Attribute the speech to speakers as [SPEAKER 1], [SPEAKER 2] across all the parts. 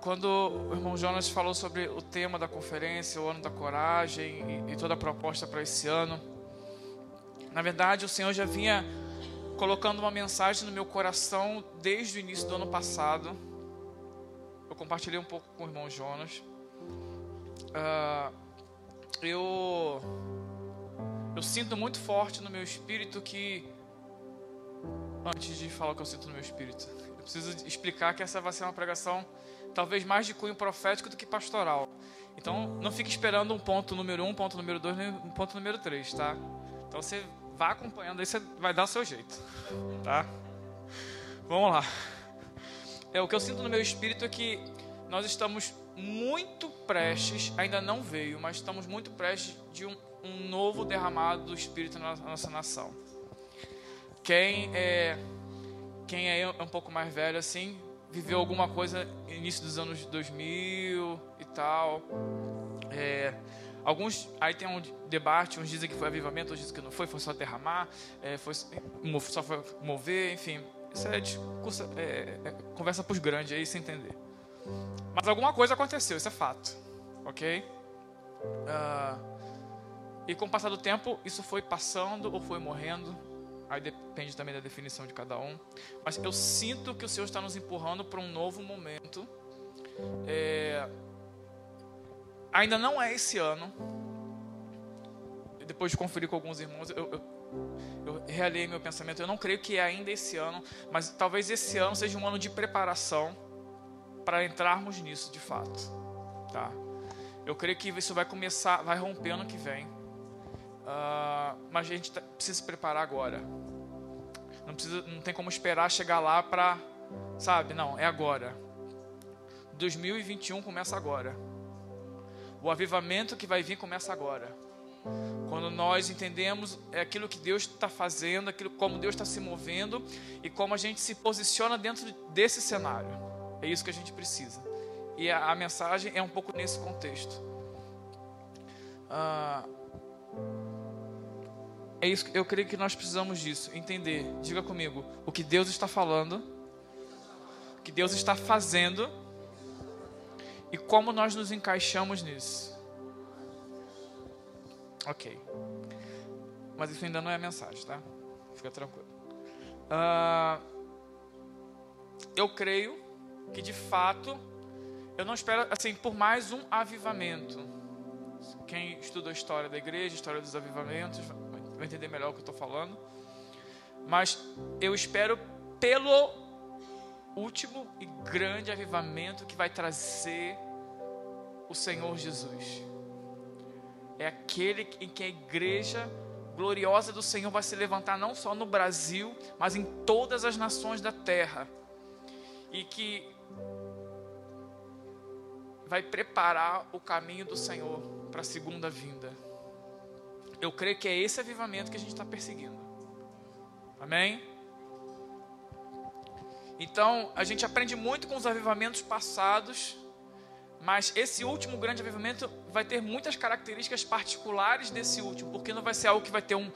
[SPEAKER 1] quando o irmão Jonas falou sobre o tema da conferência, o ano da coragem e, e toda a proposta para esse ano, na verdade o Senhor já vinha colocando uma mensagem no meu coração desde o início do ano passado. Eu compartilhei um pouco com o irmão Jonas. Uh, eu eu sinto muito forte no meu espírito que antes de falar o que eu sinto no meu espírito, eu preciso explicar que essa vai ser uma pregação talvez mais de cunho profético do que pastoral. Então, não fique esperando um ponto número um, ponto número dois, um ponto número três, tá? Então, você vá acompanhando, aí você vai dar o seu jeito, tá? Vamos lá. É, o que eu sinto no meu espírito é que nós estamos muito prestes, ainda não veio, mas estamos muito prestes de um, um novo derramado do Espírito na nossa nação. Quem é, quem é um pouco mais velho assim, viveu alguma coisa no início dos anos 2000 e tal. É, alguns aí tem um debate, uns dizem que foi avivamento, outros dizem que não foi, foi só derramar, é, foi só foi mover, enfim. Isso é, discurso, é, é conversa para os grandes aí, sem entender. Mas alguma coisa aconteceu, isso é fato, ok? Uh, e com o passar do tempo, isso foi passando ou foi morrendo Aí depende também da definição de cada um. Mas eu sinto que o Senhor está nos empurrando para um novo momento. É... Ainda não é esse ano. Depois de conferir com alguns irmãos, eu, eu, eu realei meu pensamento. Eu não creio que é ainda esse ano, mas talvez esse ano seja um ano de preparação para entrarmos nisso de fato. Tá? Eu creio que isso vai começar, vai romper ano que vem. Uh, mas a gente tá, precisa se preparar agora. Não, precisa, não tem como esperar chegar lá para, sabe? Não, é agora. 2021 começa agora. O avivamento que vai vir começa agora. Quando nós entendemos é aquilo que Deus está fazendo, aquilo como Deus está se movendo e como a gente se posiciona dentro desse cenário. É isso que a gente precisa. E a, a mensagem é um pouco nesse contexto. Uh, é isso, eu creio que nós precisamos disso, entender. Diga comigo, o que Deus está falando, o que Deus está fazendo e como nós nos encaixamos nisso. Ok. Mas isso ainda não é a mensagem, tá? Fica tranquilo. Uh, eu creio que de fato, eu não espero, assim, por mais um avivamento. Quem estudou a história da igreja, história dos avivamentos, vai entender melhor o que eu estou falando. Mas eu espero pelo último e grande avivamento que vai trazer o Senhor Jesus. É aquele em que a igreja gloriosa do Senhor vai se levantar não só no Brasil, mas em todas as nações da terra. E que vai preparar o caminho do Senhor para a segunda vinda. Eu creio que é esse avivamento que a gente está perseguindo. Amém? Então, a gente aprende muito com os avivamentos passados, mas esse último grande avivamento vai ter muitas características particulares desse último, porque não vai ser algo que vai ter um,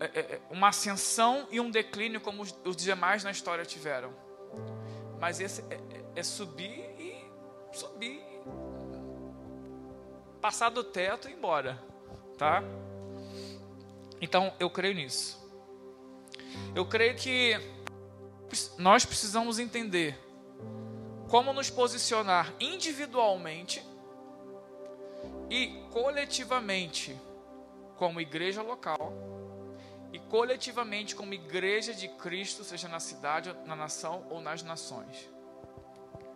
[SPEAKER 1] é, é, é uma ascensão e um declínio como os, demais na história tiveram. Mas esse é, é, é subir e subir, passar do teto e ir embora, tá? Então, eu creio nisso. Eu creio que nós precisamos entender como nos posicionar individualmente e coletivamente como igreja local e coletivamente como igreja de Cristo, seja na cidade, na nação ou nas nações.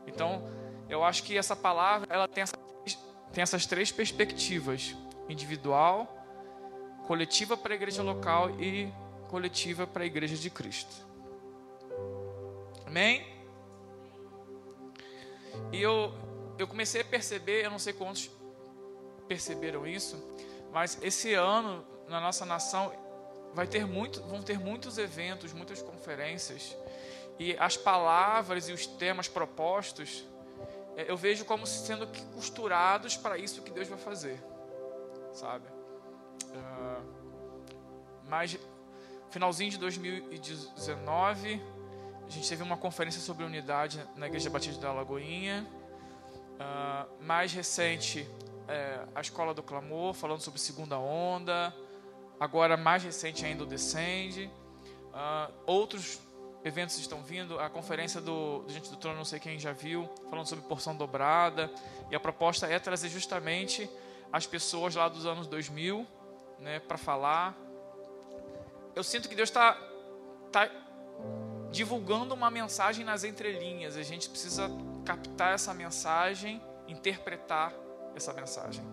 [SPEAKER 1] Então, eu acho que essa palavra ela tem, essa, tem essas três perspectivas: individual, coletiva para a igreja local e coletiva para a igreja de Cristo. Amém? E eu, eu comecei a perceber, eu não sei quantos perceberam isso, mas esse ano na nossa nação vai ter muito, vão ter muitos eventos, muitas conferências e as palavras e os temas propostos é, eu vejo como sendo costurados para isso que Deus vai fazer, sabe? Uh, mas finalzinho de 2019, a gente teve uma conferência sobre unidade na Igreja Batista da Lagoinha. Uh, mais recente, é, a Escola do Clamor, falando sobre segunda onda. Agora, mais recente ainda, o Descende. Uh, outros eventos estão vindo. A conferência do, do Gente do Trono, não sei quem já viu, falando sobre porção dobrada. E a proposta é trazer justamente as pessoas lá dos anos 2000 né, para falar. Eu sinto que Deus está tá divulgando uma mensagem nas entrelinhas. A gente precisa captar essa mensagem, interpretar essa mensagem.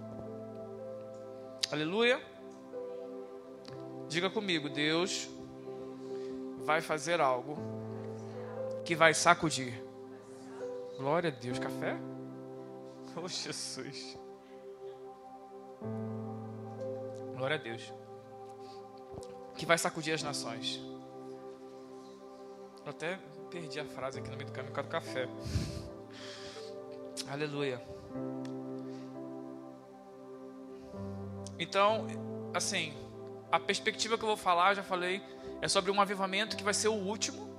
[SPEAKER 1] Aleluia. Diga comigo, Deus vai fazer algo que vai sacudir. Glória a Deus, café? Oh, Jesus. Glória a Deus. Que vai sacudir as nações. Eu até perdi a frase aqui no meio do caminho por causa do café. Aleluia. Então, assim, a perspectiva que eu vou falar, eu já falei, é sobre um avivamento que vai ser o último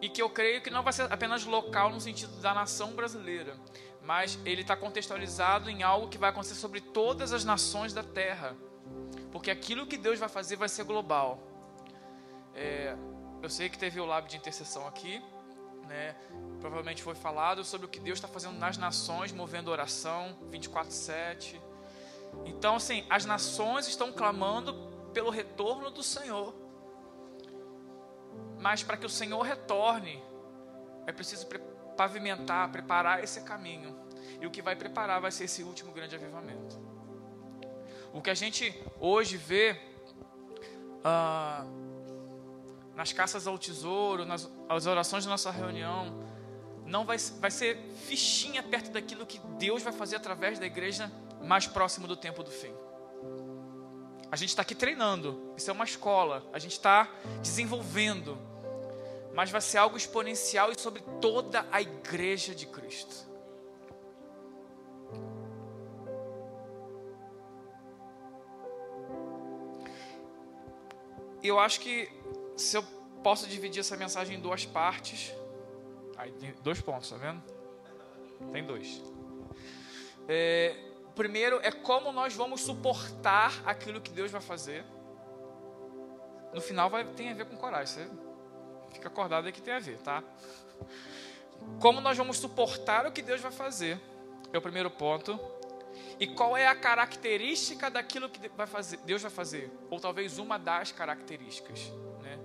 [SPEAKER 1] e que eu creio que não vai ser apenas local no sentido da nação brasileira, mas ele está contextualizado em algo que vai acontecer sobre todas as nações da terra, porque aquilo que Deus vai fazer vai ser global. É, eu sei que teve o lábio de intercessão aqui, né? Provavelmente foi falado sobre o que Deus está fazendo nas nações, movendo oração 24/7. Então, assim, as nações estão clamando pelo retorno do Senhor. Mas para que o Senhor retorne, é preciso pavimentar, preparar esse caminho. E o que vai preparar vai ser esse último grande avivamento. O que a gente hoje vê ah, nas caças ao tesouro, nas as orações da nossa reunião, não vai, vai ser fichinha perto daquilo que Deus vai fazer através da igreja mais próximo do tempo do fim. A gente está aqui treinando, isso é uma escola, a gente está desenvolvendo, mas vai ser algo exponencial e sobre toda a igreja de Cristo. Eu acho que se eu posso dividir essa mensagem em duas partes, aí tem dois pontos, tá vendo? Tem dois. É, primeiro é como nós vamos suportar aquilo que Deus vai fazer. No final vai tem a ver com coragem. Você fica acordado aí que tem a ver, tá? Como nós vamos suportar o que Deus vai fazer? É o primeiro ponto. E qual é a característica daquilo que vai fazer, Deus vai fazer? Ou talvez uma das características, né?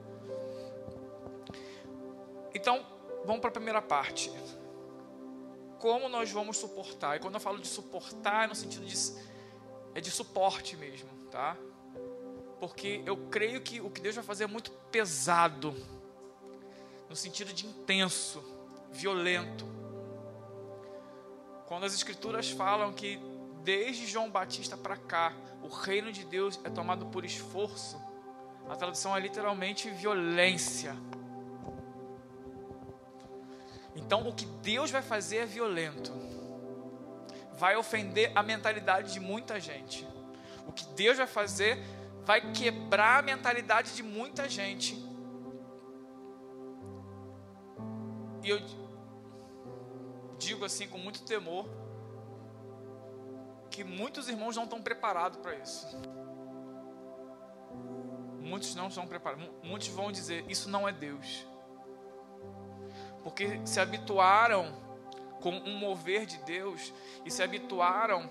[SPEAKER 1] Então, vamos para a primeira parte como nós vamos suportar. E quando eu falo de suportar, é no sentido de, é de suporte mesmo, tá? Porque eu creio que o que Deus vai fazer é muito pesado, no sentido de intenso, violento. Quando as Escrituras falam que desde João Batista para cá, o reino de Deus é tomado por esforço, a tradução é literalmente violência então, o que Deus vai fazer é violento, vai ofender a mentalidade de muita gente. O que Deus vai fazer vai quebrar a mentalidade de muita gente. E eu digo assim com muito temor que muitos irmãos não estão preparados para isso. Muitos não estão preparados. Muitos vão dizer: Isso não é Deus porque se habituaram com um mover de Deus e se habituaram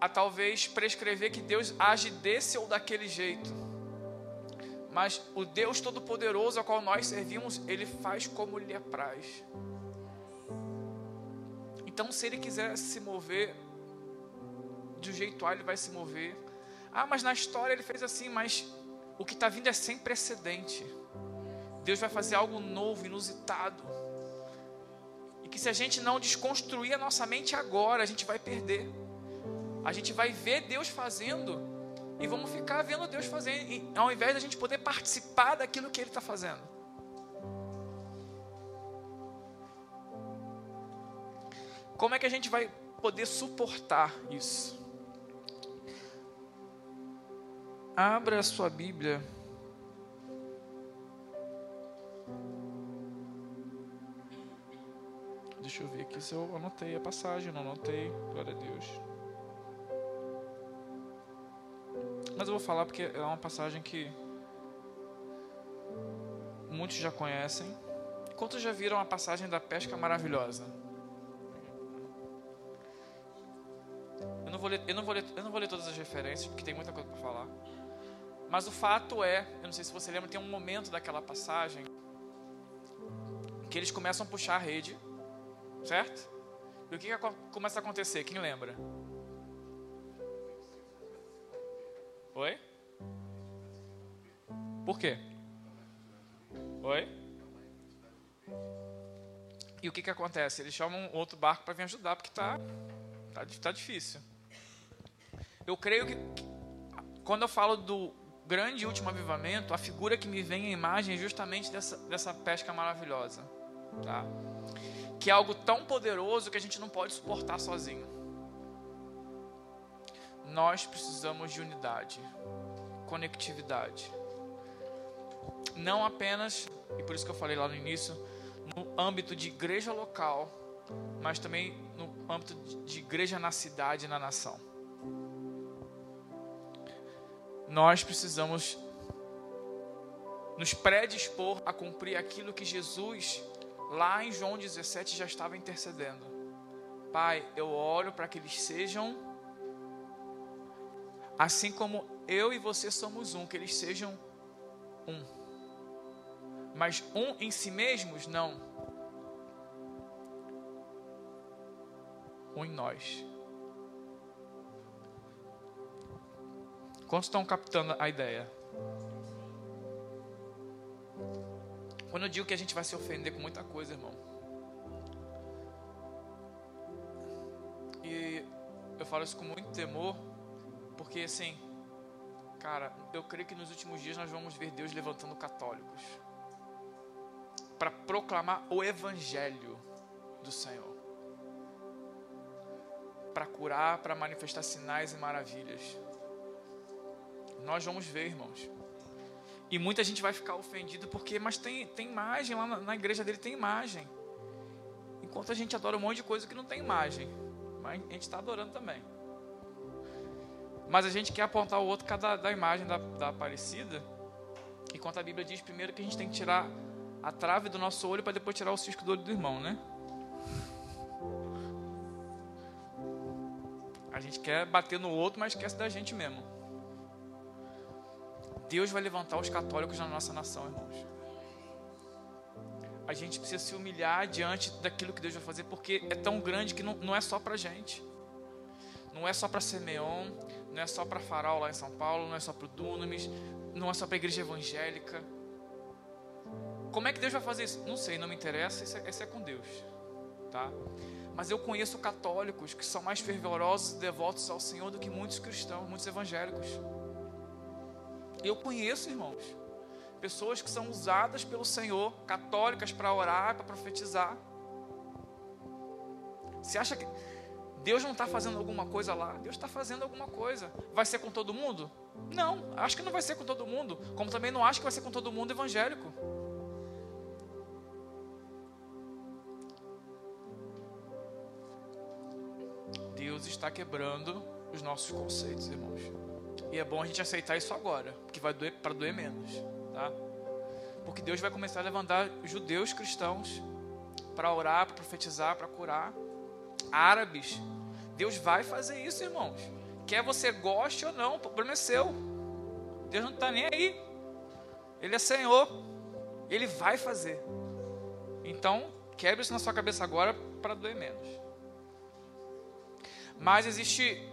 [SPEAKER 1] a talvez prescrever que Deus age desse ou daquele jeito. Mas o Deus Todo-Poderoso a qual nós servimos, Ele faz como lhe apraz. Então, se Ele quiser se mover de um jeito A, Ele vai se mover. Ah, mas na história Ele fez assim, mas o que está vindo é sem precedente. Deus vai fazer algo novo, inusitado. E que se a gente não desconstruir a nossa mente agora, a gente vai perder. A gente vai ver Deus fazendo e vamos ficar vendo Deus fazendo, ao invés da gente poder participar daquilo que Ele está fazendo. Como é que a gente vai poder suportar isso? Abra a sua Bíblia Deixa eu ver aqui se eu anotei a passagem, não anotei. Glória a Deus. Mas eu vou falar porque é uma passagem que muitos já conhecem. Quantos já viram a passagem da pesca maravilhosa? Eu não vou ler, eu não vou ler, eu não vou ler todas as referências, porque tem muita coisa para falar. Mas o fato é, eu não sei se você lembra, tem um momento daquela passagem que eles começam a puxar a rede, certo? E o que, que começa a acontecer? Quem lembra? Oi? Por quê? Oi? E o que, que acontece? Eles chamam outro barco para vir ajudar, porque está tá, tá difícil. Eu creio que, quando eu falo do grande último avivamento, a figura que me vem à imagem é justamente dessa, dessa pesca maravilhosa. Tá? Que é algo tão poderoso que a gente não pode suportar sozinho. Nós precisamos de unidade, conectividade não apenas, e por isso que eu falei lá no início, no âmbito de igreja local, mas também no âmbito de igreja na cidade e na nação. Nós precisamos nos predispor a cumprir aquilo que Jesus, lá em João 17, já estava intercedendo. Pai, eu oro para que eles sejam assim como eu e você somos um, que eles sejam um mas um em si mesmos, não. Um em nós. Quantos estão captando a ideia? Quando eu digo que a gente vai se ofender com muita coisa, irmão. E eu falo isso com muito temor, porque assim, cara, eu creio que nos últimos dias nós vamos ver Deus levantando católicos para proclamar o evangelho do Senhor. Para curar, para manifestar sinais e maravilhas. Nós vamos ver, irmãos. E muita gente vai ficar ofendido porque, mas tem, tem imagem lá na, na igreja dele, tem imagem. Enquanto a gente adora um monte de coisa que não tem imagem. Mas a gente está adorando também. Mas a gente quer apontar o outro cada da imagem da, da Aparecida. Enquanto a Bíblia diz primeiro que a gente tem que tirar a trave do nosso olho para depois tirar o cisco do olho do irmão, né? A gente quer bater no outro, mas esquece da gente mesmo. Deus vai levantar os católicos na nossa nação, irmãos. A gente precisa se humilhar diante daquilo que Deus vai fazer, porque é tão grande que não, não é só para gente. Não é só para Simeon, não é só para Farol lá em São Paulo, não é só para o Dunamis, não é só para a igreja evangélica como é que Deus vai fazer isso? Não sei, não me interessa, isso é, isso é com Deus. Tá? Mas eu conheço católicos que são mais fervorosos e devotos ao Senhor do que muitos cristãos, muitos evangélicos. Eu conheço, irmãos, pessoas que são usadas pelo Senhor, católicas, para orar, para profetizar. Você acha que Deus não está fazendo alguma coisa lá? Deus está fazendo alguma coisa. Vai ser com todo mundo? Não, acho que não vai ser com todo mundo. Como também não acho que vai ser com todo mundo evangélico. Deus está quebrando os nossos conceitos, irmãos. E é bom a gente aceitar isso agora, porque vai doer para doer menos, tá? Porque Deus vai começar a levantar judeus cristãos para orar, para profetizar, para curar, árabes. Deus vai fazer isso, irmãos. Quer você goste ou não, o problema é seu. Deus não está nem aí. Ele é Senhor. Ele vai fazer. Então, quebre isso na sua cabeça agora para doer menos. Mas existe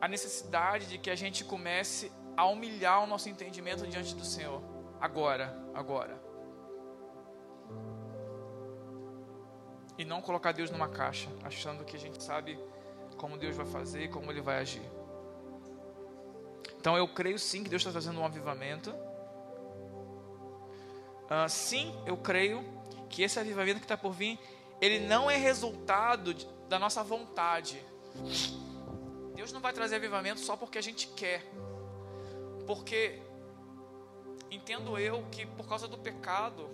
[SPEAKER 1] a necessidade de que a gente comece a humilhar o nosso entendimento diante do Senhor. Agora, agora. E não colocar Deus numa caixa, achando que a gente sabe como Deus vai fazer e como Ele vai agir. Então eu creio sim que Deus está trazendo um avivamento. Uh, sim, eu creio que esse avivamento que está por vir, ele não é resultado da nossa vontade. Deus não vai trazer avivamento só porque a gente quer. Porque entendo eu que por causa do pecado,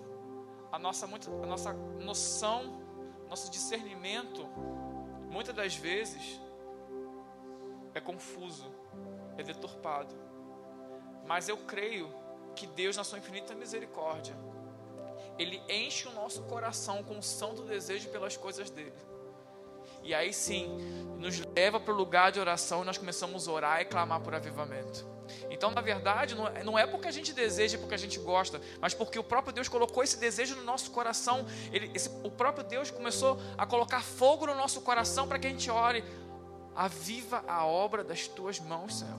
[SPEAKER 1] a nossa, a nossa noção nosso discernimento, muitas das vezes, é confuso, é deturpado. Mas eu creio que Deus, na sua infinita misericórdia, Ele enche o nosso coração com o santo desejo pelas coisas dele. E aí sim, nos leva para o lugar de oração e nós começamos a orar e clamar por avivamento. Então, na verdade, não é porque a gente deseja, porque a gente gosta, mas porque o próprio Deus colocou esse desejo no nosso coração. Ele, esse, o próprio Deus começou a colocar fogo no nosso coração para que a gente ore. Aviva a obra das tuas mãos, Senhor.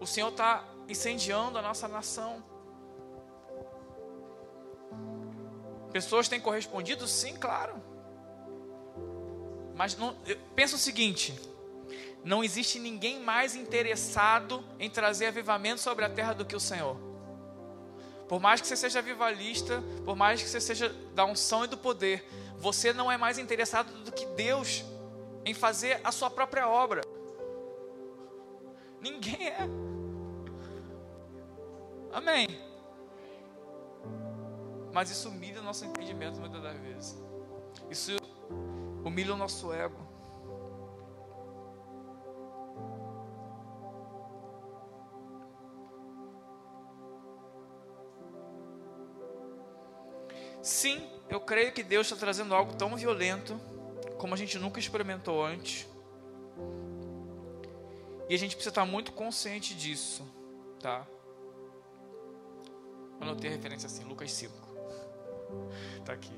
[SPEAKER 1] O Senhor está incendiando a nossa nação. Pessoas têm correspondido? Sim, claro. Mas não, pensa o seguinte: não existe ninguém mais interessado em trazer avivamento sobre a terra do que o Senhor. Por mais que você seja avivalista, por mais que você seja da unção e do poder, você não é mais interessado do que Deus em fazer a sua própria obra. Ninguém é. Amém. Mas isso humilha o nosso entendimento muitas das vezes. Isso humilha o nosso ego. Eu creio que Deus está trazendo algo tão violento como a gente nunca experimentou antes. E a gente precisa estar muito consciente disso, tá? Eu não tenho referência assim, Lucas 5. Está aqui.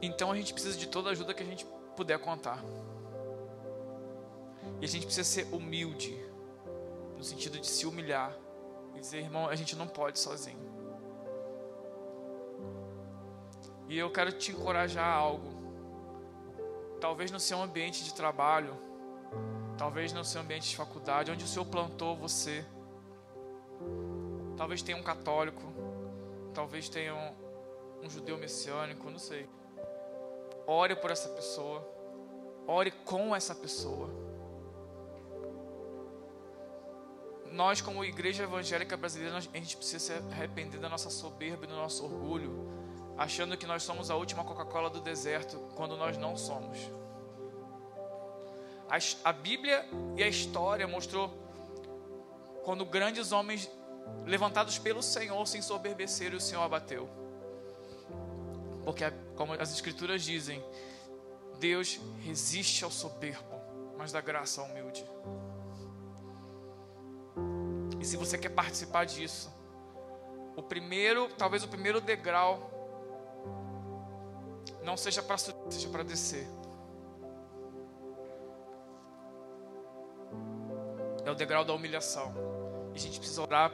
[SPEAKER 1] Então a gente precisa de toda a ajuda que a gente puder contar. E a gente precisa ser humilde, no sentido de se humilhar e dizer, irmão, a gente não pode sozinho. E eu quero te encorajar a algo. Talvez no seu ambiente de trabalho, talvez no seu ambiente de faculdade, onde o Senhor plantou você. Talvez tenha um católico, talvez tenha um, um judeu messiânico, não sei. Ore por essa pessoa. Ore com essa pessoa. Nós, como igreja evangélica brasileira, a gente precisa se arrepender da nossa soberba e do nosso orgulho, achando que nós somos a última Coca-Cola do deserto, quando nós não somos. A, a Bíblia e a história mostrou quando grandes homens levantados pelo Senhor se ensoberbeceram e o Senhor abateu. Porque, como as Escrituras dizem, Deus resiste ao soberbo, mas dá graça ao humilde. E se você quer participar disso, o primeiro, talvez o primeiro degrau, não seja para subir, seja para descer. É o degrau da humilhação. E a gente precisa orar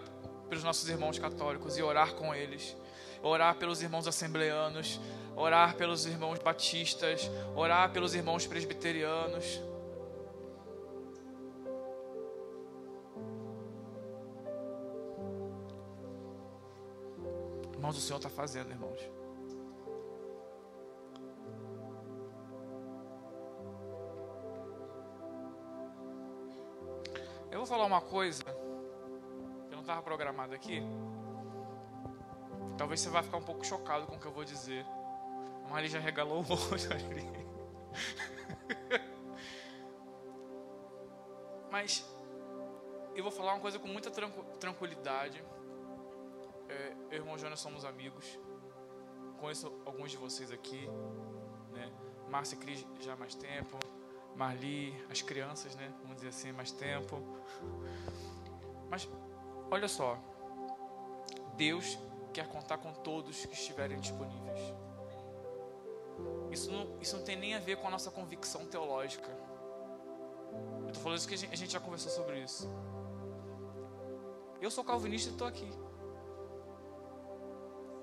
[SPEAKER 1] pelos nossos irmãos católicos e orar com eles orar pelos irmãos assembleanos, orar pelos irmãos batistas, orar pelos irmãos presbiterianos. Irmãos, o Senhor está fazendo, irmãos. Vou falar uma coisa que não estava programado aqui. Talvez você vá ficar um pouco chocado com o que eu vou dizer. A Mari já regalou o olho ali. Mas eu vou falar uma coisa com muita tranquilidade. É, eu e o irmão Jonas somos amigos. Conheço alguns de vocês aqui. Né? Márcia e Cris já há mais tempo. Marli, as crianças, né? Vamos dizer assim, mais tempo. Mas olha só. Deus quer contar com todos que estiverem disponíveis. Isso não, isso não tem nem a ver com a nossa convicção teológica. Eu estou falando isso que a gente, a gente já conversou sobre isso. Eu sou calvinista e estou aqui.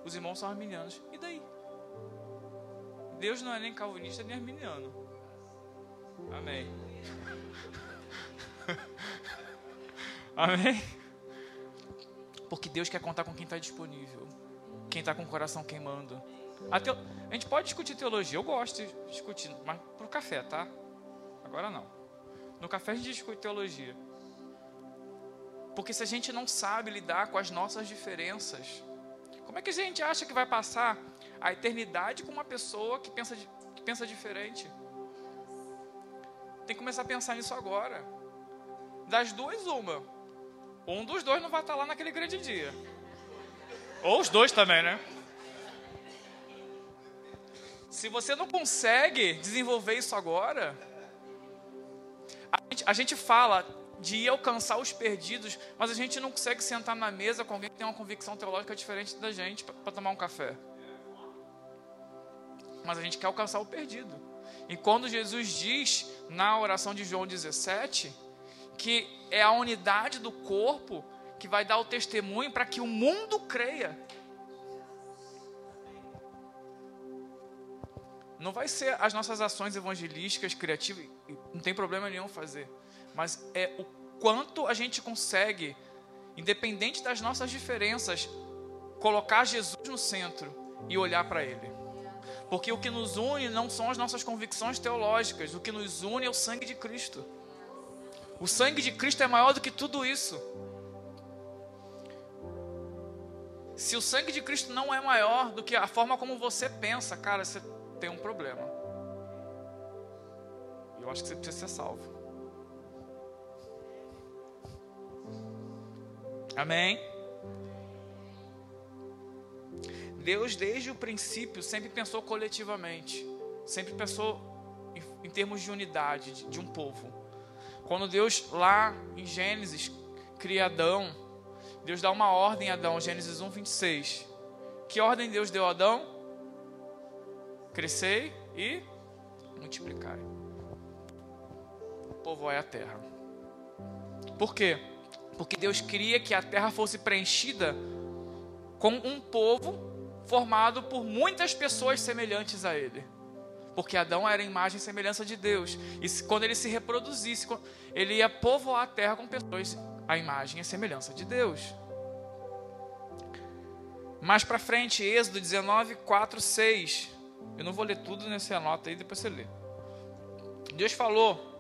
[SPEAKER 1] Os irmãos são arminianos. E daí? Deus não é nem calvinista nem arminiano. Amém. Amém? Porque Deus quer contar com quem está disponível, quem está com o coração queimando. A, teo... a, gente pode discutir teologia, eu gosto de discutir, mas pro café, tá? Agora não. No café a gente discute teologia. Porque se a gente não sabe lidar com as nossas diferenças, Como é que a gente acha que vai passar a eternidade com uma pessoa que pensa, que pensa diferente? Tem que começar a pensar nisso agora. Das duas, uma. Um dos dois não vai estar lá naquele grande dia. Ou os dois também, né? Se você não consegue desenvolver isso agora, a gente, a gente fala de ir alcançar os perdidos, mas a gente não consegue sentar na mesa com alguém que tem uma convicção teológica diferente da gente para tomar um café. Mas a gente quer alcançar o perdido. E quando Jesus diz na oração de João 17 que é a unidade do corpo que vai dar o testemunho para que o mundo creia. Não vai ser as nossas ações evangelísticas, criativas, não tem problema nenhum fazer, mas é o quanto a gente consegue, independente das nossas diferenças, colocar Jesus no centro e olhar para Ele. Porque o que nos une não são as nossas convicções teológicas, o que nos une é o sangue de Cristo. O sangue de Cristo é maior do que tudo isso. Se o sangue de Cristo não é maior do que a forma como você pensa, cara, você tem um problema. Eu acho que você precisa ser salvo. Amém? Deus, desde o princípio, sempre pensou coletivamente, sempre pensou em, em termos de unidade, de, de um povo. Quando Deus, lá em Gênesis, cria Adão, Deus dá uma ordem a Adão, Gênesis 1, 26. Que ordem Deus deu a Adão? Crescei e multiplicai. Povoai a terra. Por quê? Porque Deus queria que a terra fosse preenchida com um povo formado por muitas pessoas semelhantes a ele. Porque Adão era a imagem e semelhança de Deus. E quando ele se reproduzisse, ele ia povoar a terra com pessoas a imagem e semelhança de Deus. Mais para frente, Êxodo 19, 4, 6. Eu não vou ler tudo nessa nota aí, depois você lê. Deus falou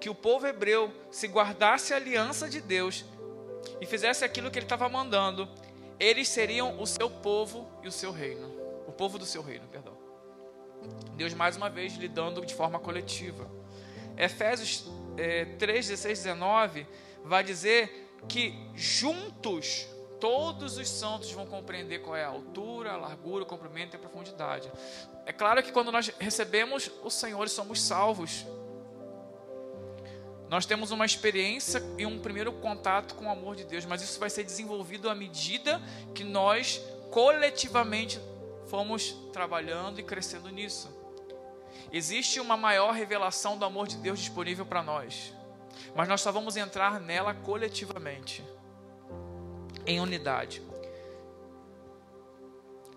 [SPEAKER 1] que o povo hebreu se guardasse a aliança de Deus e fizesse aquilo que ele estava mandando, eles seriam o seu povo e o seu reino. O povo do seu reino, perdão. Deus mais uma vez lidando de forma coletiva. Efésios é, 3, 16, 19 vai dizer que juntos todos os santos vão compreender qual é a altura, a largura, o comprimento e a profundidade. É claro que quando nós recebemos o Senhor e somos salvos, nós temos uma experiência e um primeiro contato com o amor de Deus, mas isso vai ser desenvolvido à medida que nós coletivamente fomos trabalhando e crescendo nisso. Existe uma maior revelação do amor de Deus disponível para nós, mas nós só vamos entrar nela coletivamente, em unidade.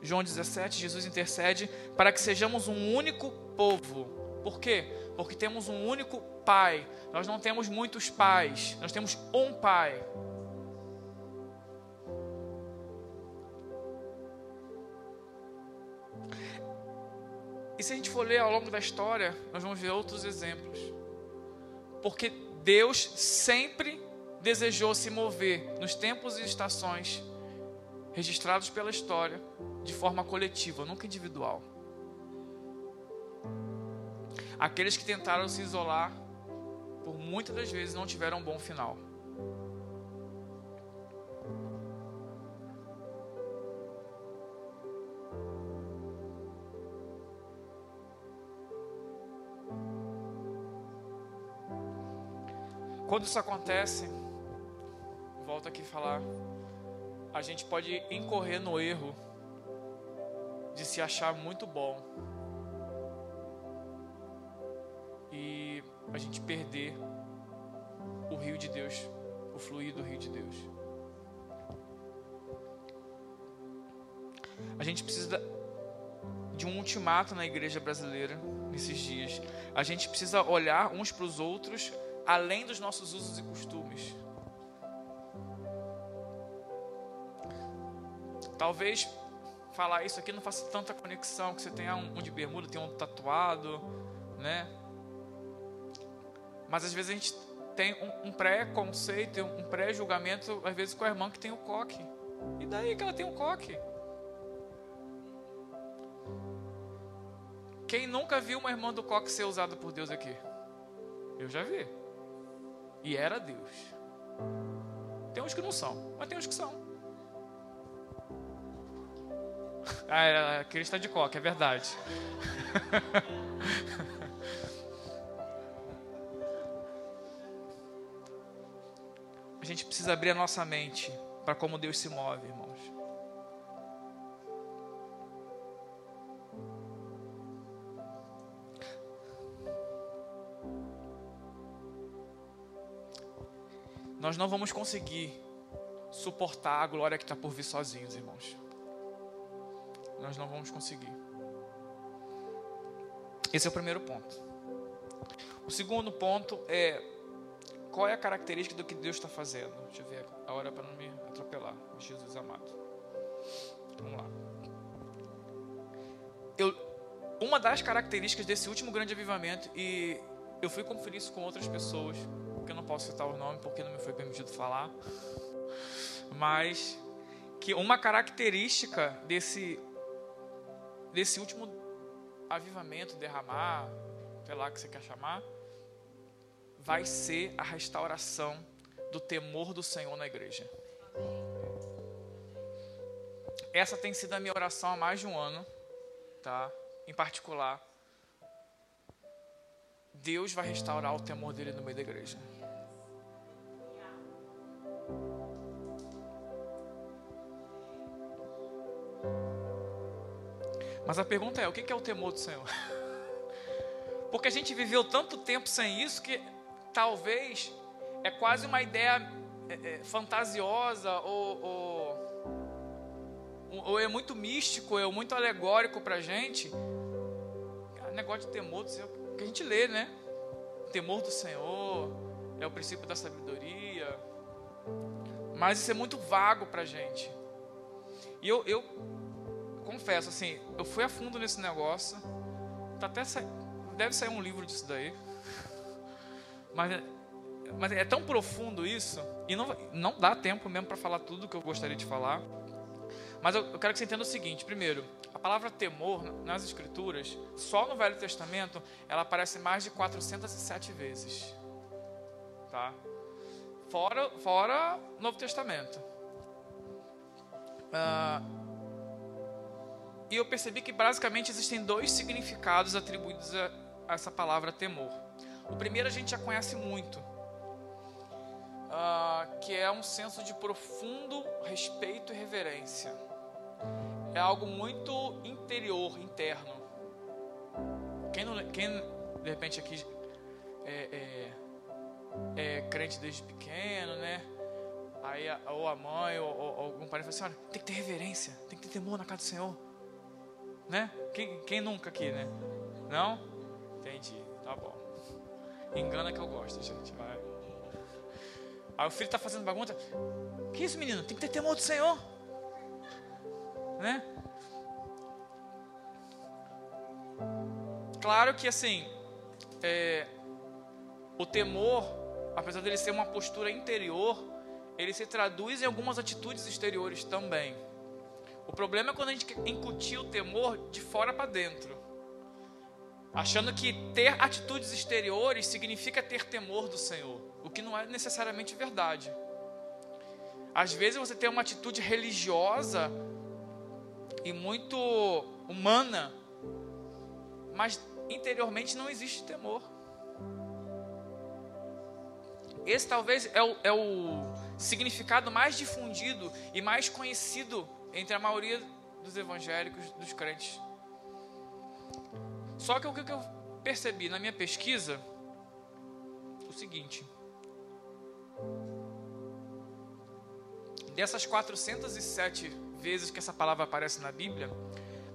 [SPEAKER 1] João 17, Jesus intercede para que sejamos um único povo. Por quê? Porque temos um único Pai. Nós não temos muitos pais, nós temos um Pai. E se a gente for ler ao longo da história, nós vamos ver outros exemplos. Porque Deus sempre desejou se mover nos tempos e estações registrados pela história de forma coletiva, nunca individual. Aqueles que tentaram se isolar, por muitas das vezes não tiveram um bom final. Quando isso acontece, volto aqui a falar, a gente pode incorrer no erro de se achar muito bom e a gente perder o rio de Deus, o fluir do rio de Deus. A gente precisa de um ultimato na igreja brasileira nesses dias. A gente precisa olhar uns para os outros além dos nossos usos e costumes. Talvez falar isso aqui não faça tanta conexão, que você tenha um, de bermuda, tem um tatuado, né? Mas às vezes a gente tem um, um pré-conceito, um pré-julgamento, às vezes com a irmã que tem o coque. E daí que ela tem um coque? Quem nunca viu uma irmã do coque ser usada por Deus aqui? Eu já vi. E era Deus. Tem uns que não são, mas tem uns que são. Ah, aquele está de coque, é verdade. a gente precisa abrir a nossa mente para como Deus se move, irmãos. Nós não vamos conseguir suportar a glória que está por vir sozinhos, irmãos. Nós não vamos conseguir. Esse é o primeiro ponto. O segundo ponto é qual é a característica do que Deus está fazendo? Deixa eu ver a hora para não me atropelar, Jesus amado. Vamos lá. Eu, uma das características desse último grande avivamento, e eu fui conferir isso com outras pessoas, que eu não posso citar o nome porque não me foi permitido falar, mas que uma característica desse, desse último avivamento, derramar, sei lá que você quer chamar, vai ser a restauração do temor do Senhor na igreja. Essa tem sido a minha oração há mais de um ano, tá? Em particular, Deus vai restaurar o temor dele no meio da igreja. Mas a pergunta é: o que é o temor do Senhor? Porque a gente viveu tanto tempo sem isso que talvez é quase uma ideia é, é, fantasiosa ou, ou, ou, é muito místico, é muito alegórico para a gente. negócio de temor do Senhor, que a gente lê, né? temor do Senhor é o princípio da sabedoria. Mas isso é muito vago para a gente. E eu, eu confesso, assim, eu fui a fundo nesse negócio. Tá até sa... Deve sair um livro disso daí. Mas, mas é tão profundo isso, e não, não dá tempo mesmo para falar tudo que eu gostaria de falar. Mas eu, eu quero que você entenda o seguinte: primeiro, a palavra temor nas Escrituras, só no Velho Testamento, ela aparece mais de 407 vezes. Tá? Fora, fora Novo Testamento. Ah, e eu percebi que basicamente existem dois significados atribuídos a, a essa palavra temor. O primeiro a gente já conhece muito, uh, que é um senso de profundo respeito e reverência. É algo muito interior, interno. Quem, não, quem de repente aqui é, é, é crente desde pequeno, né? Aí ou a mãe ou, ou algum parente fala assim: olha, tem que ter reverência, tem que ter temor na casa do Senhor. Né? Quem, quem nunca aqui, né? Não? Entendi. Engana que eu gosto, gente. Vai. Aí o filho está fazendo bagunça. Que isso, menino? Tem que ter temor do Senhor. Né? Claro que assim, é, o temor, apesar dele ser uma postura interior, ele se traduz em algumas atitudes exteriores também. O problema é quando a gente incutir o temor de fora para dentro achando que ter atitudes exteriores significa ter temor do Senhor, o que não é necessariamente verdade. Às vezes você tem uma atitude religiosa e muito humana, mas interiormente não existe temor. Esse talvez é o, é o significado mais difundido e mais conhecido entre a maioria dos evangélicos, dos crentes só que o que eu percebi na minha pesquisa, o seguinte: dessas 407 vezes que essa palavra aparece na Bíblia,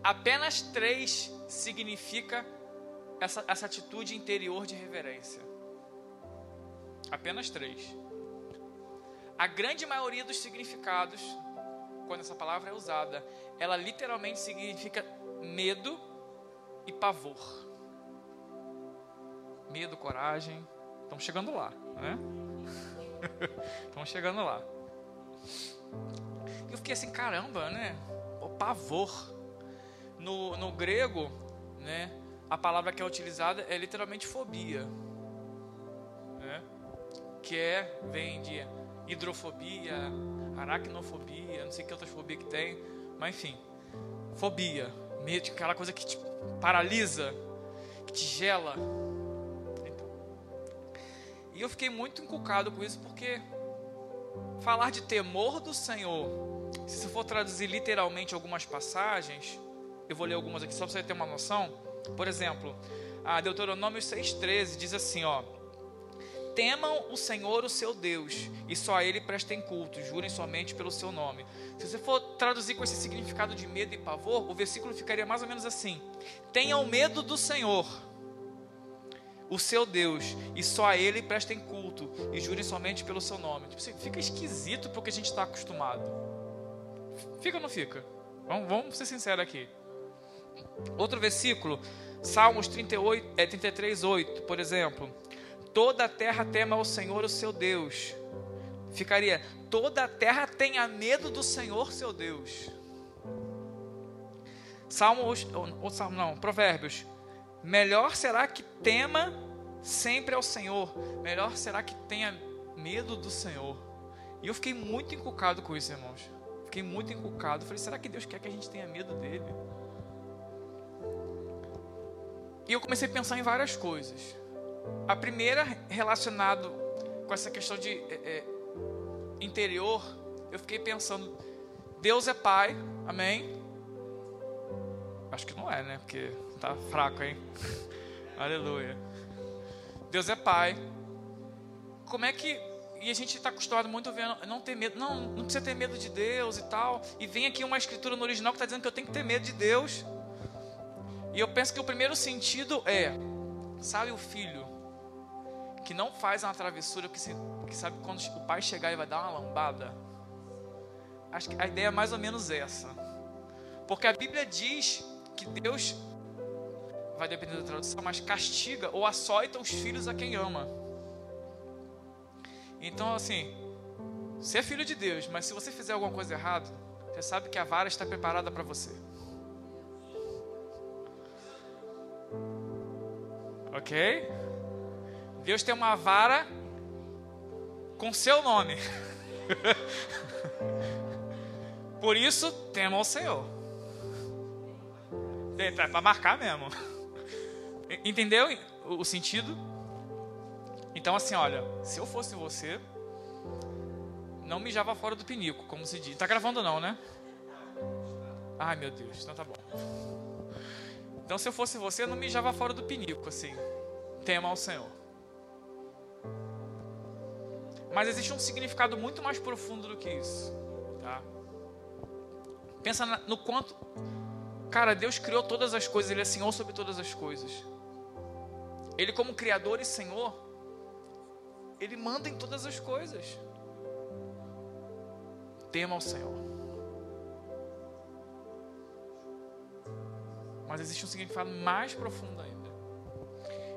[SPEAKER 1] apenas três significa essa, essa atitude interior de reverência. Apenas três. A grande maioria dos significados, quando essa palavra é usada, ela literalmente significa medo e pavor. Medo, coragem. Estamos chegando lá, né? Estamos chegando lá. Eu fiquei fiquei assim, caramba, né? O pavor. No, no grego, né? A palavra que é utilizada é literalmente fobia. Né? Que é, vem de hidrofobia, aracnofobia, não sei que outras fobias que tem, mas enfim, fobia, medo, aquela coisa que te paralisa, que te gela. E eu fiquei muito encucado com isso porque falar de temor do Senhor, se você for traduzir literalmente algumas passagens, eu vou ler algumas aqui só para você ter uma noção. Por exemplo, a Deuteronômio 6,13 diz assim: ó. Temam o Senhor, o seu Deus, e só a Ele prestem culto, jurem somente pelo seu nome. Se você for traduzir com esse significado de medo e pavor, o versículo ficaria mais ou menos assim: Tenham medo do Senhor, o seu Deus, e só a Ele prestem culto, e jurem somente pelo seu nome. Tipo assim, fica esquisito porque a gente está acostumado. Fica ou não fica? Vamos, vamos ser sinceros aqui. Outro versículo, Salmos 38, é, 33, 8, por exemplo. Toda a terra tema ao Senhor, o seu Deus. Ficaria, toda a terra tenha medo do Senhor, seu Deus. Salmos, ou, Salmo não, Provérbios. Melhor será que tema sempre ao Senhor. Melhor será que tenha medo do Senhor. E eu fiquei muito encucado com isso, irmãos. Fiquei muito encucado. Falei, será que Deus quer que a gente tenha medo dele? E eu comecei a pensar em várias coisas. A primeira, relacionado com essa questão de é, interior, eu fiquei pensando: Deus é Pai, amém? Acho que não é, né? Porque tá fraco, hein? Aleluia. Deus é Pai. Como é que. E a gente está acostumado muito a ver, não ter medo, não, não precisa ter medo de Deus e tal. E vem aqui uma escritura no original que está dizendo que eu tenho que ter medo de Deus. E eu penso que o primeiro sentido é, sabe o filho que não faz uma travessura, que, se, que sabe quando o pai chegar e vai dar uma lambada? Acho que a ideia é mais ou menos essa. Porque a Bíblia diz que Deus, vai depender da tradução, mas castiga ou açoita os filhos a quem ama. Então, assim, você é filho de Deus, mas se você fizer alguma coisa errada, você sabe que a vara está preparada para você. Ok? Deus tem uma vara com seu nome. Por isso, tema o Senhor. É para marcar mesmo. Entendeu o sentido? Então, assim, olha, se eu fosse você, não mijava fora do pinico, como se diz. Tá gravando não, né? Ai, meu Deus, então tá bom. Então, se eu fosse você, não mijava fora do pinico, assim. Tema ao Senhor. Mas existe um significado muito mais profundo do que isso. Tá? Pensa no quanto. Cara, Deus criou todas as coisas, Ele é Senhor sobre todas as coisas. Ele, como Criador e Senhor, Ele manda em todas as coisas. Tema ao Senhor. mas existe um significado mais profundo ainda.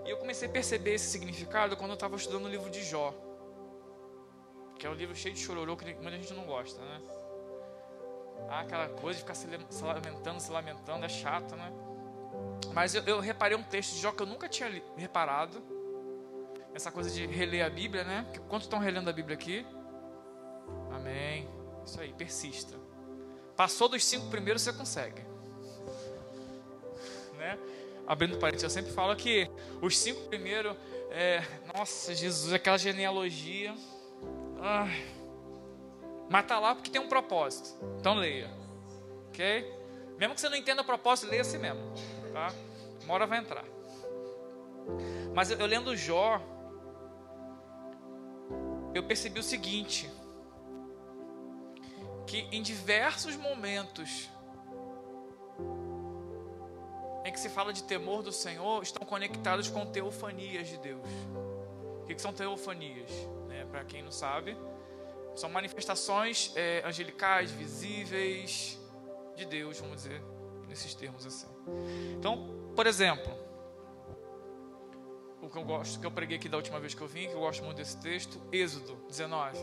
[SPEAKER 1] E eu comecei a perceber esse significado quando eu estava estudando o livro de Jó, que é um livro cheio de chororô que muita gente não gosta, né? Ah, aquela coisa de ficar se lamentando, se lamentando, é chato, né? Mas eu, eu reparei um texto de Jó que eu nunca tinha reparado. Essa coisa de reler a Bíblia, né? Quantos estão relendo a Bíblia aqui? Amém. Isso aí, persista. Passou dos cinco primeiros, você consegue né? Abrindo parênteses, eu sempre falo que os cinco primeiros, é, nossa, Jesus, aquela genealogia. Mas tá lá porque tem um propósito. Então leia. Ok? Mesmo que você não entenda o propósito, leia assim mesmo. Tá? Uma hora vai entrar. Mas eu, eu lendo Jó, eu percebi o seguinte: que em diversos momentos em que se fala de temor do Senhor estão conectados com teofanias de Deus. O que, são teofanias? Para quem não sabe, são manifestações é, angelicais, visíveis de Deus, vamos dizer, nesses termos assim. Então, por exemplo, o que eu gosto, que eu preguei aqui da última vez que eu vim, que eu gosto muito desse texto, Êxodo 19.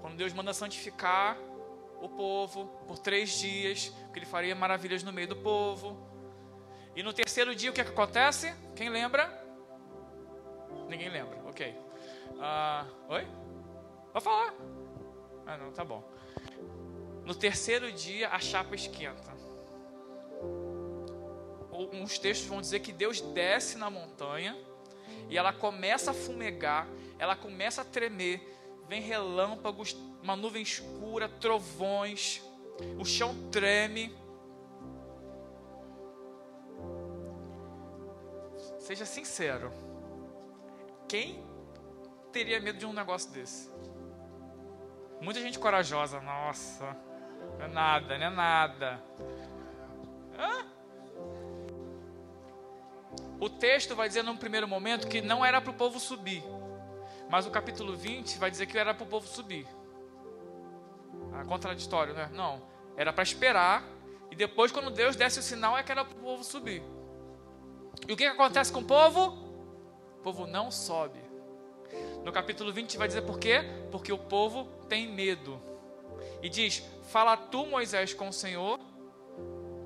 [SPEAKER 1] Quando Deus manda santificar o povo por três dias, que ele faria maravilhas no meio do povo. E no terceiro dia, o que, é que acontece? Quem lembra? Ninguém lembra, ok. Uh, oi? Vou falar. Ah, não, tá bom. No terceiro dia, a chapa esquenta. Uns textos vão dizer que Deus desce na montanha e ela começa a fumegar, ela começa a tremer, vem relâmpagos, uma nuvem escura, trovões, o chão treme. Seja sincero. Quem teria medo de um negócio desse? Muita gente corajosa, nossa. Não é nada, não é nada. Hã? O texto vai dizer num primeiro momento que não era para o povo subir. Mas o capítulo 20 vai dizer que era para o povo subir. Ah, contraditório, né? Não. Era para esperar. E depois, quando Deus desse o sinal, é que era para o povo subir. E o que, que acontece com o povo? O povo não sobe. No capítulo 20 vai dizer por quê? Porque o povo tem medo. E diz: Fala tu, Moisés, com o Senhor,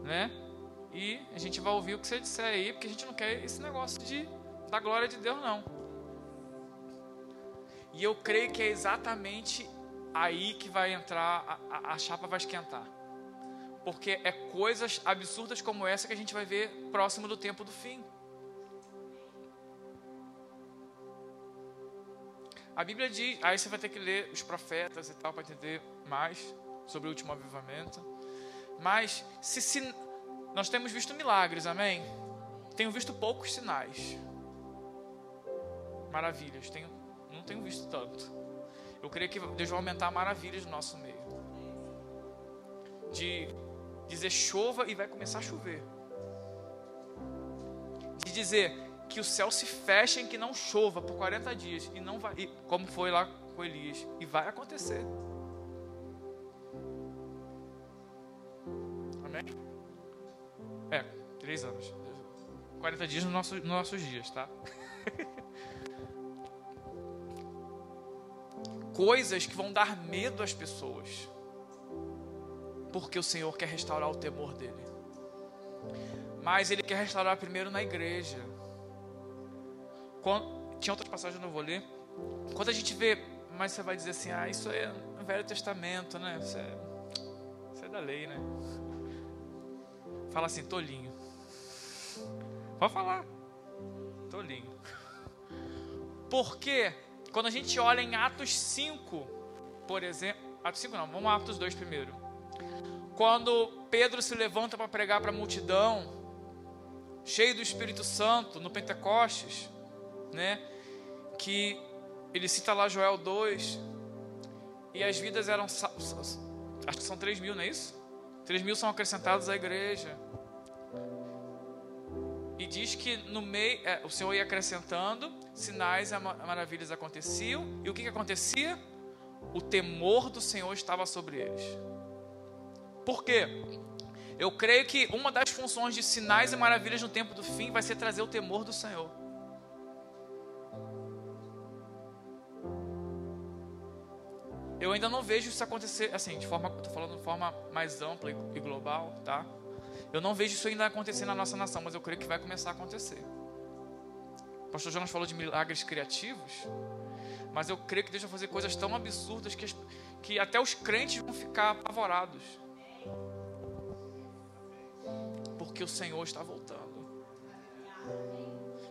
[SPEAKER 1] né? E a gente vai ouvir o que você disser aí, porque a gente não quer esse negócio de da glória de Deus, não. E eu creio que é exatamente aí que vai entrar, a, a, chapa vai esquentar. Porque é coisas absurdas como essa que a gente vai ver próximo do tempo do fim. A Bíblia diz, aí você vai ter que ler os profetas e tal para entender mais sobre o último avivamento. Mas se, se nós temos visto milagres, amém? Tenho visto poucos sinais. Maravilhas, tenho, não tenho visto tanto. Eu creio que Deus vai aumentar maravilhas no nosso meio. De dizer chova e vai começar a chover. De dizer que o céu se feche em que não chova por 40 dias e não vai, e, como foi lá com Elias, e vai acontecer. Amém? É, três anos. 40 dias nos nossos, nos nossos dias, tá? Coisas que vão dar medo às pessoas. Porque o Senhor quer restaurar o temor dele. Mas Ele quer restaurar primeiro na igreja. Quando, tinha outras passagens eu não vou ler. Quando a gente vê, mas você vai dizer assim, ah, isso é no Velho Testamento, né? Isso é, isso é da lei, né? Fala assim, tolinho. Pode falar. Tolinho. Porque quando a gente olha em Atos 5, por exemplo, Atos 5 não, vamos a Atos 2 primeiro. Quando Pedro se levanta para pregar para a multidão, cheio do Espírito Santo, no Pentecostes, né? Que ele cita lá Joel 2, e as vidas eram, acho que são 3 mil, não é isso? 3 mil são acrescentados à igreja. E diz que no meio, é, o Senhor ia acrescentando, sinais e maravilhas aconteciam, e o que, que acontecia? O temor do Senhor estava sobre eles. Por quê? Eu creio que uma das funções de sinais e maravilhas no tempo do fim vai ser trazer o temor do Senhor. Eu ainda não vejo isso acontecer, assim, de forma, estou falando de forma mais ampla e global, tá? Eu não vejo isso ainda acontecer na nossa nação, mas eu creio que vai começar a acontecer. O pastor Jonas falou de milagres criativos, mas eu creio que Deus vai fazer coisas tão absurdas que, que até os crentes vão ficar apavorados. Porque o Senhor está voltando.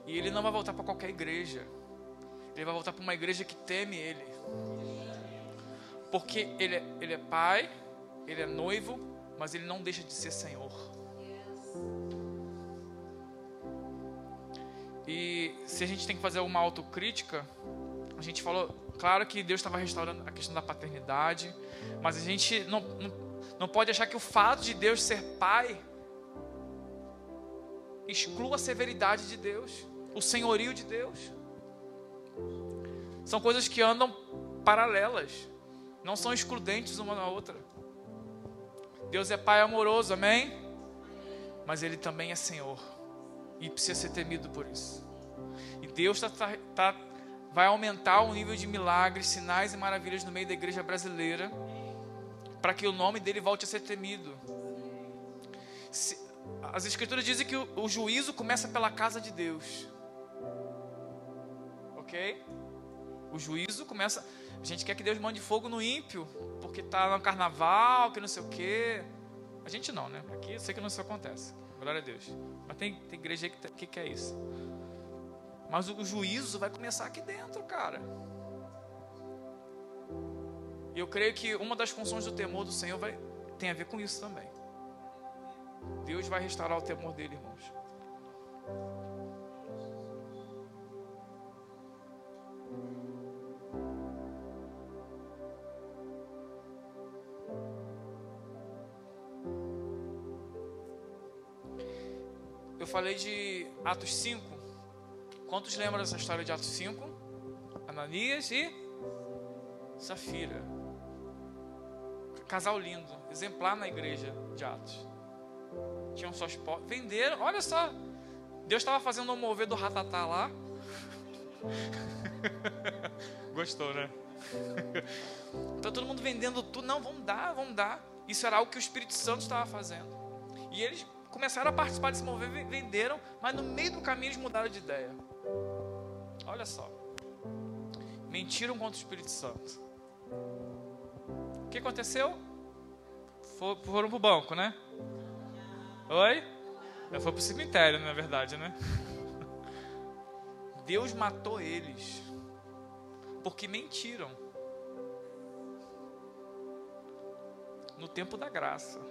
[SPEAKER 1] E Ele não vai voltar para qualquer igreja. Ele vai voltar para uma igreja que teme Ele. Porque ele é, ele é pai, ele é noivo, mas ele não deixa de ser Senhor. E se a gente tem que fazer uma autocrítica, a gente falou, claro que Deus estava restaurando a questão da paternidade, mas a gente não, não, não pode achar que o fato de Deus ser pai exclua a severidade de Deus, o senhorio de Deus. São coisas que andam paralelas não são excludentes uma na outra. Deus é Pai amoroso, amém? Mas Ele também é Senhor e precisa ser temido por isso. E Deus tá, tá, tá, vai aumentar o nível de milagres, sinais e maravilhas no meio da igreja brasileira para que o nome dele volte a ser temido. Se, as escrituras dizem que o, o juízo começa pela casa de Deus. Ok? O juízo começa. A gente quer que Deus mande fogo no ímpio, porque está no carnaval, que não sei o quê. A gente não, né? Aqui eu sei que não isso acontece. Glória a Deus. Mas tem, tem igreja que, que quer isso. Mas o, o juízo vai começar aqui dentro, cara. E eu creio que uma das funções do temor do Senhor vai, tem a ver com isso também. Deus vai restaurar o temor dele, irmãos. Falei de Atos 5. Quantos lembram dessa história de Atos 5? Ananias e Safira. Casal lindo, exemplar na igreja de Atos. Tinham suas portas. Venderam, olha só. Deus estava fazendo um mover do ratatá lá. Gostou, né? Então todo mundo vendendo tudo. Não, vamos dar, vamos dar. Isso era algo que o Espírito Santo estava fazendo. E eles começaram a participar desse mover, venderam, mas no meio do caminho eles mudaram de ideia. Olha só. Mentiram contra o Espírito Santo. O que aconteceu? Foram para o banco, né? Oi? Foi para o cemitério, na verdade, né? Deus matou eles porque mentiram no tempo da graça.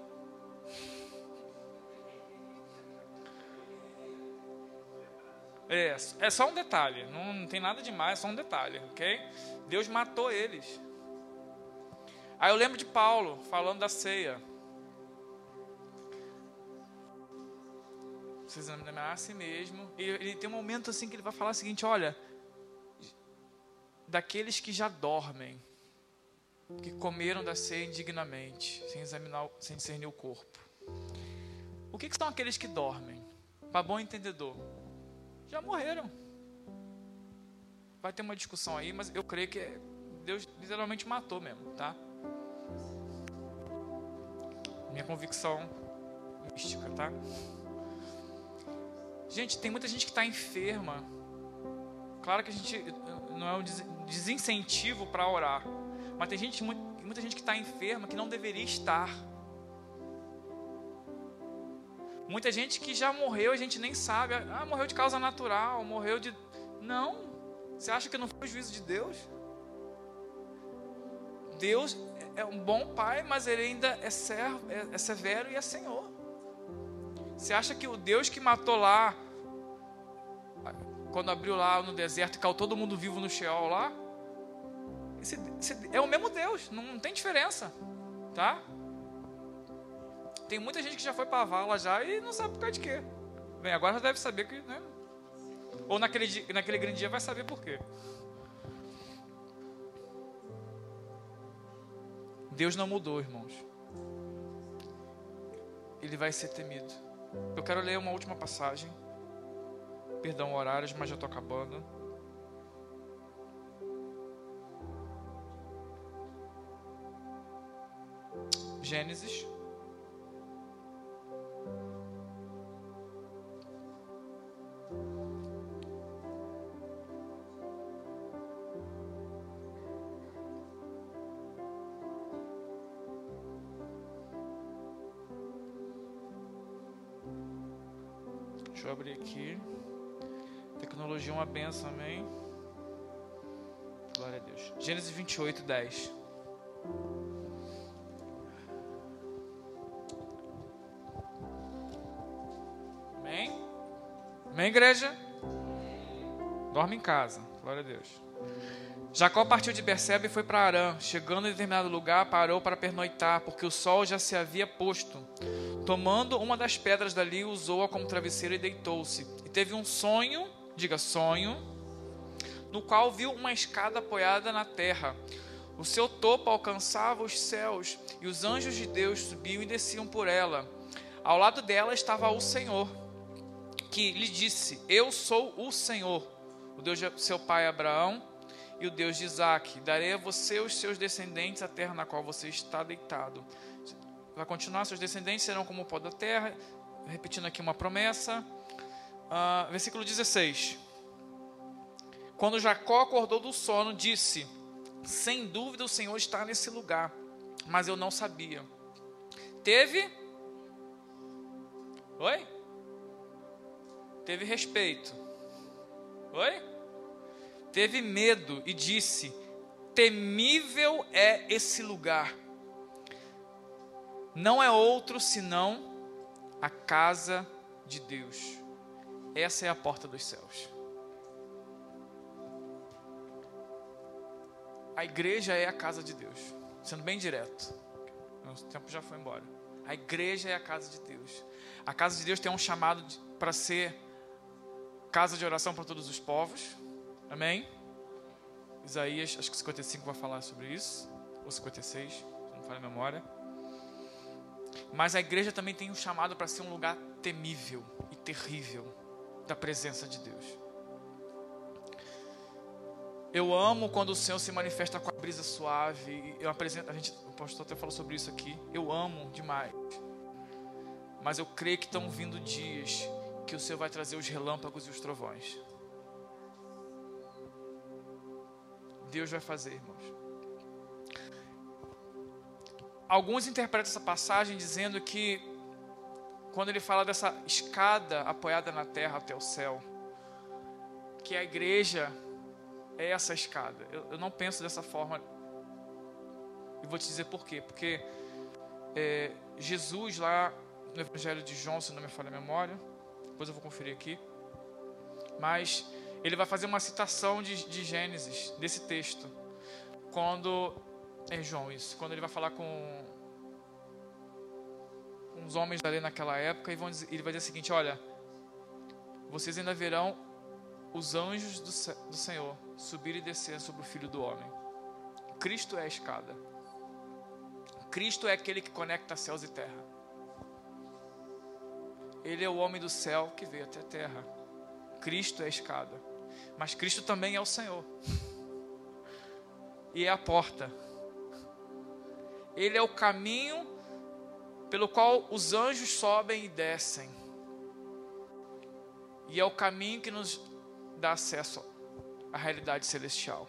[SPEAKER 1] É, é só um detalhe, não, não tem nada demais, é só um detalhe, ok? Deus matou eles. Aí eu lembro de Paulo falando da ceia. Você examinar a si mesmo. E ele tem um momento assim que ele vai falar o seguinte: olha, daqueles que já dormem, que comeram da ceia indignamente, sem examinar, sem discernir o corpo. O que, que são aqueles que dormem? Para bom entendedor, já morreram. Vai ter uma discussão aí, mas eu creio que Deus literalmente matou mesmo, tá? Minha convicção mística, tá? Gente, tem muita gente que está enferma. Claro que a gente não é um desincentivo para orar, mas tem gente, muita gente que está enferma que não deveria estar. Muita gente que já morreu, a gente nem sabe. Ah, morreu de causa natural, morreu de. Não. Você acha que não foi o juízo de Deus? Deus é um bom pai, mas ele ainda é, servo, é, é severo e é Senhor. Você acha que o Deus que matou lá, quando abriu lá no deserto e caiu todo mundo vivo no Sheol lá, esse, esse é o mesmo Deus, não, não, tem diferença, tá? Tem muita gente que já foi para a vala já e não sabe por causa de quê. Bem, agora já deve saber que, né? Ou naquele, naquele grande dia vai saber por quê. Deus não mudou, irmãos. Ele vai ser temido. Eu quero ler uma última passagem. Perdão, horários, mas já estou acabando. Gênesis Gênesis 28, 10. Amém? Amém, igreja? Dorme em casa. Glória a Deus. Jacó partiu de Berseba e foi para Arã. Chegando em determinado lugar, parou para pernoitar, porque o sol já se havia posto. Tomando uma das pedras dali, usou-a como travesseiro e deitou-se. E teve um sonho, diga sonho, no qual viu uma escada apoiada na terra. O seu topo alcançava os céus, e os anjos de Deus subiam e desciam por ela. Ao lado dela estava o Senhor, que lhe disse: Eu sou o Senhor, o Deus de seu pai Abraão, e o Deus de Isaac. Darei a você e os seus descendentes a terra na qual você está deitado. Vai continuar, seus descendentes serão como o pó da terra. Repetindo aqui uma promessa. Uh, versículo 16. Quando Jacó acordou do sono, disse: Sem dúvida o Senhor está nesse lugar, mas eu não sabia. Teve? Oi? Teve respeito. Oi? Teve medo e disse: Temível é esse lugar. Não é outro senão a casa de Deus. Essa é a porta dos céus. A igreja é a casa de Deus. Sendo bem direto. O tempo já foi embora. A igreja é a casa de Deus. A casa de Deus tem um chamado para ser casa de oração para todos os povos. Amém? Isaías, acho que 55 vai falar sobre isso. Ou 56, se não falha a memória. Mas a igreja também tem um chamado para ser um lugar temível e terrível da presença de Deus. Eu amo quando o Senhor se manifesta com a brisa suave. Eu apresento, a gente, o pastor até falou sobre isso aqui. Eu amo demais. Mas eu creio que estão vindo dias que o Senhor vai trazer os relâmpagos e os trovões. Deus vai fazer, irmãos. Alguns interpretam essa passagem dizendo que quando ele fala dessa escada apoiada na terra até o céu, que a igreja é essa escada. Eu, eu não penso dessa forma. E vou te dizer por quê. Porque é, Jesus, lá no Evangelho de João, se não me falha a memória, depois eu vou conferir aqui, mas ele vai fazer uma citação de, de Gênesis, desse texto, quando. É João, isso. Quando ele vai falar com uns homens ali naquela época e dizer, ele vai dizer o seguinte: Olha, vocês ainda verão os anjos do, do Senhor subir e descer sobre o Filho do Homem. Cristo é a escada. Cristo é aquele que conecta céus e terra. Ele é o homem do céu que veio até a terra. Cristo é a escada. Mas Cristo também é o Senhor. E é a porta. Ele é o caminho pelo qual os anjos sobem e descem. E é o caminho que nos dá acesso à realidade celestial.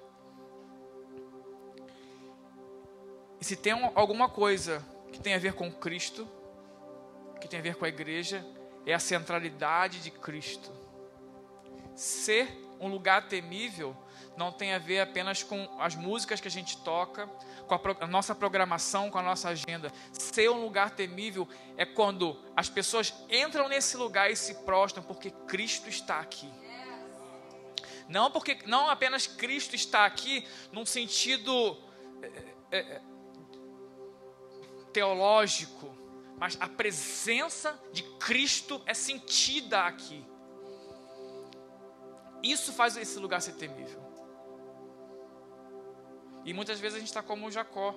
[SPEAKER 1] E se tem alguma coisa que tem a ver com Cristo, que tem a ver com a igreja, é a centralidade de Cristo. Ser um lugar temível não tem a ver apenas com as músicas que a gente toca, com a, a, nossa programação, com a nossa agenda. Ser um lugar temível é quando as pessoas entram nesse lugar e se prostram porque Cristo está aqui. Não porque não apenas Cristo está aqui num sentido é, é, teológico, mas a presença de Cristo é sentida aqui. Isso faz esse lugar ser temível. E muitas vezes a gente está como o Jacó.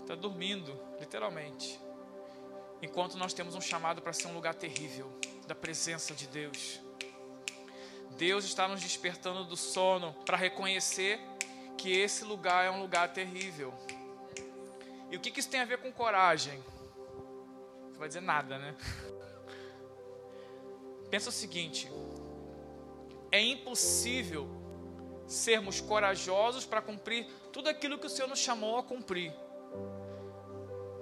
[SPEAKER 1] Está dormindo, literalmente. Enquanto nós temos um chamado para ser um lugar terrível da presença de Deus. Deus está nos despertando do sono para reconhecer que esse lugar é um lugar terrível. E o que, que isso tem a ver com coragem? Você vai dizer nada, né? Pensa o seguinte: é impossível sermos corajosos para cumprir tudo aquilo que o Senhor nos chamou a cumprir.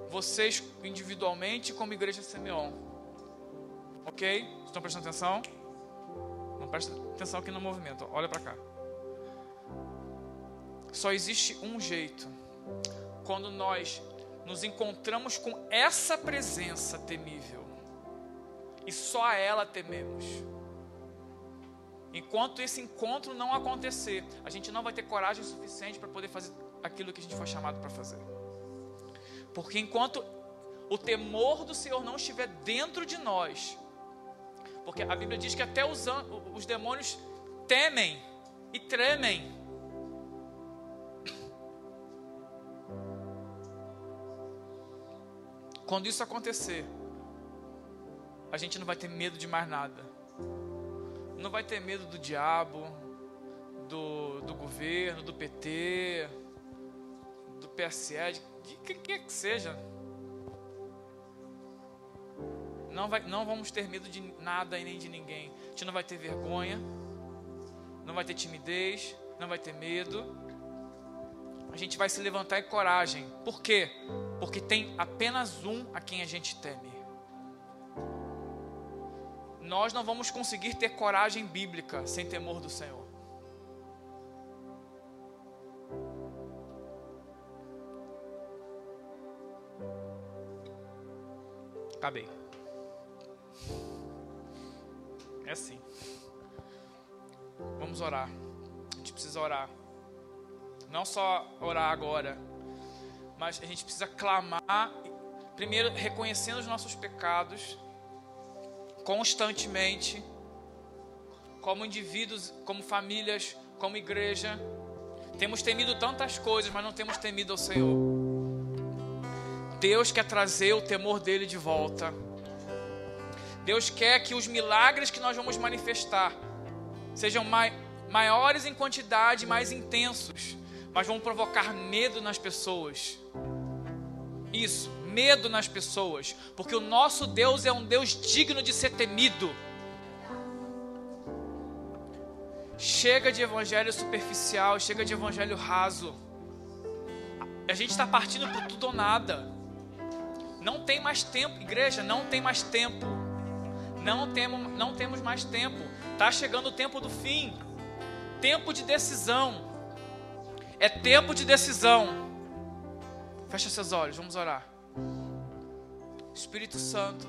[SPEAKER 1] Vocês individualmente, como igreja Simeon. Ok? Estão prestando atenção? Não presta atenção aqui no movimento. Olha para cá. Só existe um jeito quando nós nos encontramos com essa presença temível e só a ela tememos. Enquanto esse encontro não acontecer, a gente não vai ter coragem suficiente para poder fazer aquilo que a gente foi chamado para fazer. Porque enquanto o temor do Senhor não estiver dentro de nós, porque a Bíblia diz que até os, os demônios temem e tremem Quando isso acontecer, a gente não vai ter medo de mais nada. Não vai ter medo do diabo, do, do governo, do PT, do PSE, de que quer que seja. Não, vai, não vamos ter medo de nada e nem de ninguém. A gente não vai ter vergonha, não vai ter timidez, não vai ter medo. A gente vai se levantar em coragem. Por quê? Porque tem apenas um a quem a gente teme. Nós não vamos conseguir ter coragem bíblica sem temor do Senhor. Acabei. É assim. Vamos orar. A gente precisa orar. Não só orar agora, mas a gente precisa clamar, primeiro reconhecendo os nossos pecados constantemente, como indivíduos, como famílias, como igreja. Temos temido tantas coisas, mas não temos temido ao Senhor. Deus quer trazer o temor dele de volta. Deus quer que os milagres que nós vamos manifestar sejam mai maiores em quantidade, mais intensos, mas vão provocar medo nas pessoas. Isso, medo nas pessoas, porque o nosso Deus é um Deus digno de ser temido. Chega de evangelho superficial, chega de evangelho raso. A gente está partindo por tudo ou nada. Não tem mais tempo, igreja, não tem mais tempo. Não temos, não temos mais tempo. Está chegando o tempo do fim. Tempo de decisão. É tempo de decisão. Fecha seus olhos, vamos orar. Espírito Santo,